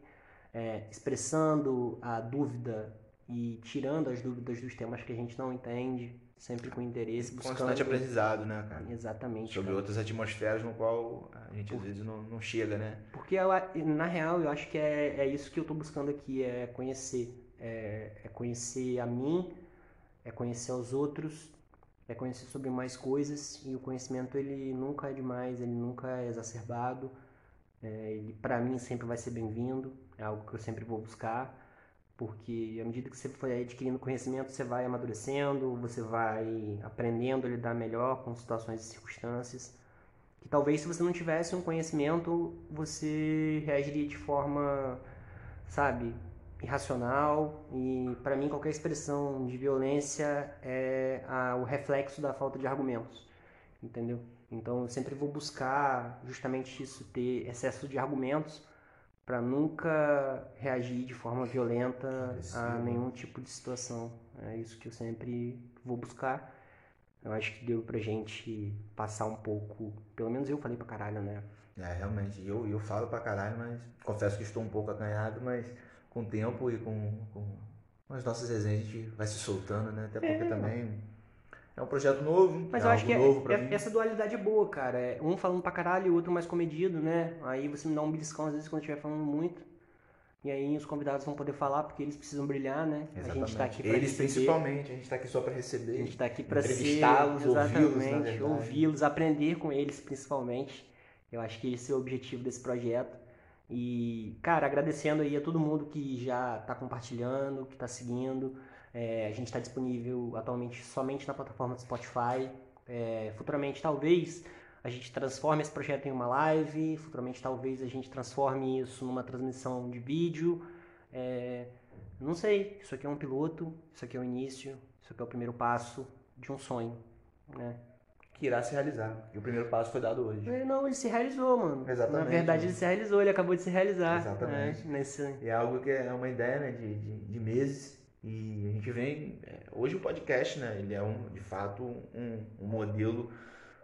é, expressando a dúvida e tirando as dúvidas dos temas que a gente não entende, sempre com interesse, buscando... Constante aprendizado, né, cara? Exatamente. Sobre cara. outras atmosferas no qual a gente às vezes não, não chega, né? Porque eu, na real eu acho que é, é isso que eu tô buscando aqui, é conhecer. É, é conhecer a mim, é conhecer os outros, é conhecer sobre mais coisas e o conhecimento ele nunca é demais, ele nunca é exacerbado. É, ele para mim sempre vai ser bem-vindo, é algo que eu sempre vou buscar porque à medida que você for adquirindo conhecimento, você vai amadurecendo, você vai aprendendo a lidar melhor com situações e circunstâncias. Que talvez se você não tivesse um conhecimento, você reagiria de forma, sabe, irracional. E para mim, qualquer expressão de violência é a, o reflexo da falta de argumentos, entendeu? Então eu sempre vou buscar justamente isso, ter excesso de argumentos para nunca reagir de forma violenta a nenhum tipo de situação. É isso que eu sempre vou buscar. Eu acho que deu pra gente passar um pouco, pelo menos eu falei pra caralho, né? É, realmente, eu, eu falo pra caralho, mas confesso que estou um pouco acanhado, mas com o tempo e com, com as nossas resenhas a gente vai se soltando, né? Até porque é. também é um projeto novo. Mas é eu acho que é, é, essa dualidade é boa, cara. É um falando pra caralho e o outro mais comedido, né? Aí você me dá um beliscão às vezes quando estiver falando muito. E aí os convidados vão poder falar porque eles precisam brilhar, né? Exatamente. A gente tá aqui pra Eles receber. principalmente, a gente tá aqui só para receber. A gente tá aqui para entrevistá-los, ouvi-los, ouvi-los, aprender com eles principalmente. Eu acho que esse é o objetivo desse projeto. E, cara, agradecendo aí a todo mundo que já tá compartilhando, que tá seguindo. É, a gente está disponível atualmente somente na plataforma do Spotify. É, futuramente, talvez, a gente transforme esse projeto em uma live. Futuramente, talvez, a gente transforme isso numa transmissão de vídeo. É, não sei. Isso aqui é um piloto, isso aqui é o início, isso aqui é o primeiro passo de um sonho, né? que irá se realizar. E o primeiro passo foi dado hoje. É, não, ele se realizou, mano. Exatamente. Na verdade, ele se realizou, ele acabou de se realizar. Exatamente. Né? Nesse... E é algo que é uma ideia né, de, de, de meses e a gente vem. É, hoje o podcast, né? Ele é um, de fato um, um modelo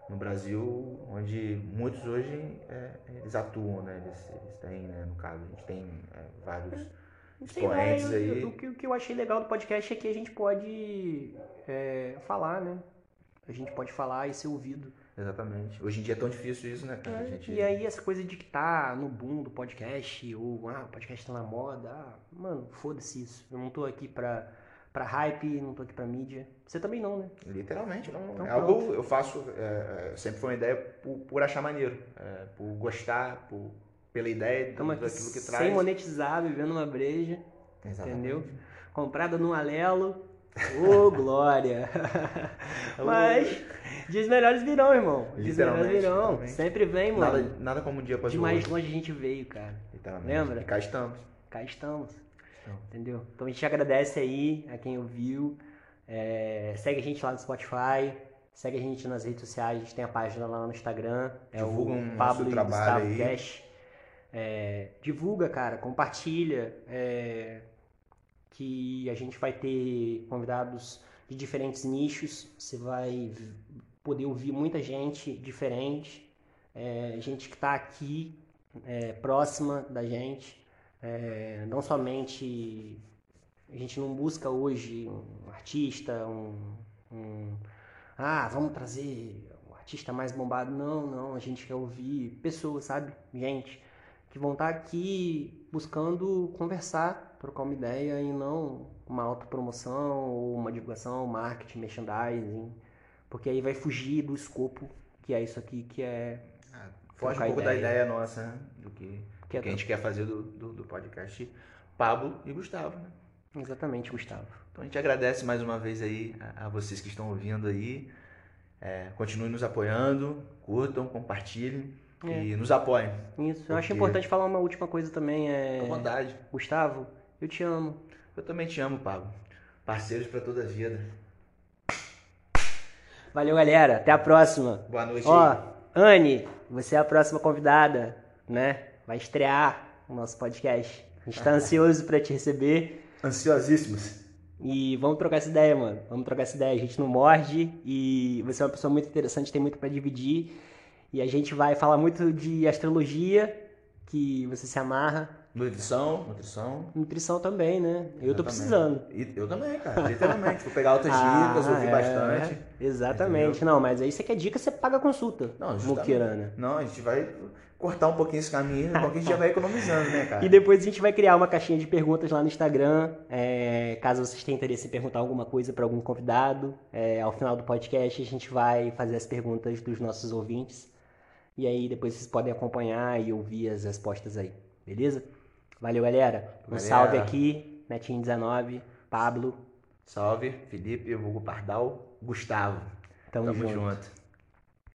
no Brasil onde muitos hoje é, eles atuam, né? Eles, eles têm, né? no caso, a gente tem é, vários expoentes lá, aí. O, que, o que eu achei legal do podcast é que a gente pode é, falar, né? A gente pode falar e ser ouvido. Exatamente. Hoje em dia é tão difícil isso, né, cara? É, gente... E aí essa coisa de que tá no boom do podcast, ou ah, o podcast tá na moda, ah, mano, foda-se isso. Eu não tô aqui pra, pra hype, não tô aqui pra mídia. Você também não, né? Literalmente, não. Então, é algo eu faço, é, é, sempre foi uma ideia por, por achar maneiro, é, por gostar, por, pela ideia Tamo daquilo que traz. Sem monetizar, vivendo uma breja. Exatamente. Entendeu? Comprada no Alelo. Ô, oh, glória! [laughs] Mas dias melhores virão, irmão. Dias melhores virão. Sempre vem, mano. Nada, nada como um dia após De mais longe a gente veio, cara. Lembra? E cá estamos. Cá estamos. estamos. Entendeu? Então a gente agradece aí a quem ouviu. É, segue a gente lá no Spotify. Segue a gente nas redes sociais. A gente tem a página lá no Instagram. É divulga o Pablo e Gustavo aí. Cash. É, divulga, cara. Compartilha. É, que a gente vai ter convidados de diferentes nichos, você vai poder ouvir muita gente diferente, é, gente que está aqui é, próxima da gente, é, não somente a gente não busca hoje um artista, um, um ah, vamos trazer um artista mais bombado, não, não, a gente quer ouvir pessoas, sabe, gente que vão estar tá aqui buscando conversar trocar uma ideia e não uma autopromoção ou uma divulgação, marketing, merchandising, porque aí vai fugir do escopo que é isso aqui que é. Ah, foge um pouco ideia. da ideia nossa, né? Do que, que, é que a gente quer fazer do, do, do, podcast Pablo e Gustavo, né? Exatamente, Gustavo. Então a gente agradece mais uma vez aí a, a vocês que estão ouvindo aí. É, continuem nos apoiando, curtam, compartilhem é. e nos apoiem. Isso. Porque... Eu acho importante falar uma última coisa também. É... Com vontade. Gustavo, eu te amo. Eu também te amo, Pablo. Parceiros para toda a vida. Valeu, galera. Até a próxima. Boa noite. Ó, Anne, você é a próxima convidada, né? Vai estrear o nosso podcast. A gente tá [laughs] ansioso para te receber. Ansiosíssimos. E vamos trocar essa ideia, mano. Vamos trocar essa ideia. A gente não morde e você é uma pessoa muito interessante, tem muito para dividir. E a gente vai falar muito de astrologia, que você se amarra Nutrição, nutrição. Nutrição também, né? Eu tô Exatamente. precisando. E eu também, cara. Literalmente. Vou pegar outras [laughs] Ah, dicas, ouvir é, bastante. Exatamente. Entendeu? Não, mas aí você quer dica, você paga a consulta. Não. Muquirana. Não, a gente vai cortar um pouquinho esse caminho, pouquinho a gente já vai economizando, né, cara? [laughs] E depois a gente vai criar uma caixinha de perguntas lá no Instagram. é, caso vocês tenham interesse em perguntar alguma coisa para algum convidado, é, ao final do podcast a gente vai fazer as perguntas dos nossos ouvintes. E aí depois vocês podem acompanhar e ouvir as respostas aí. Beleza? Valeu, galera. Um Galera. salve aqui, Netinho19, Pablo. Salve, Felipe, Hugo Pardal, Gustavo. Tamo, Tamo junto. junto.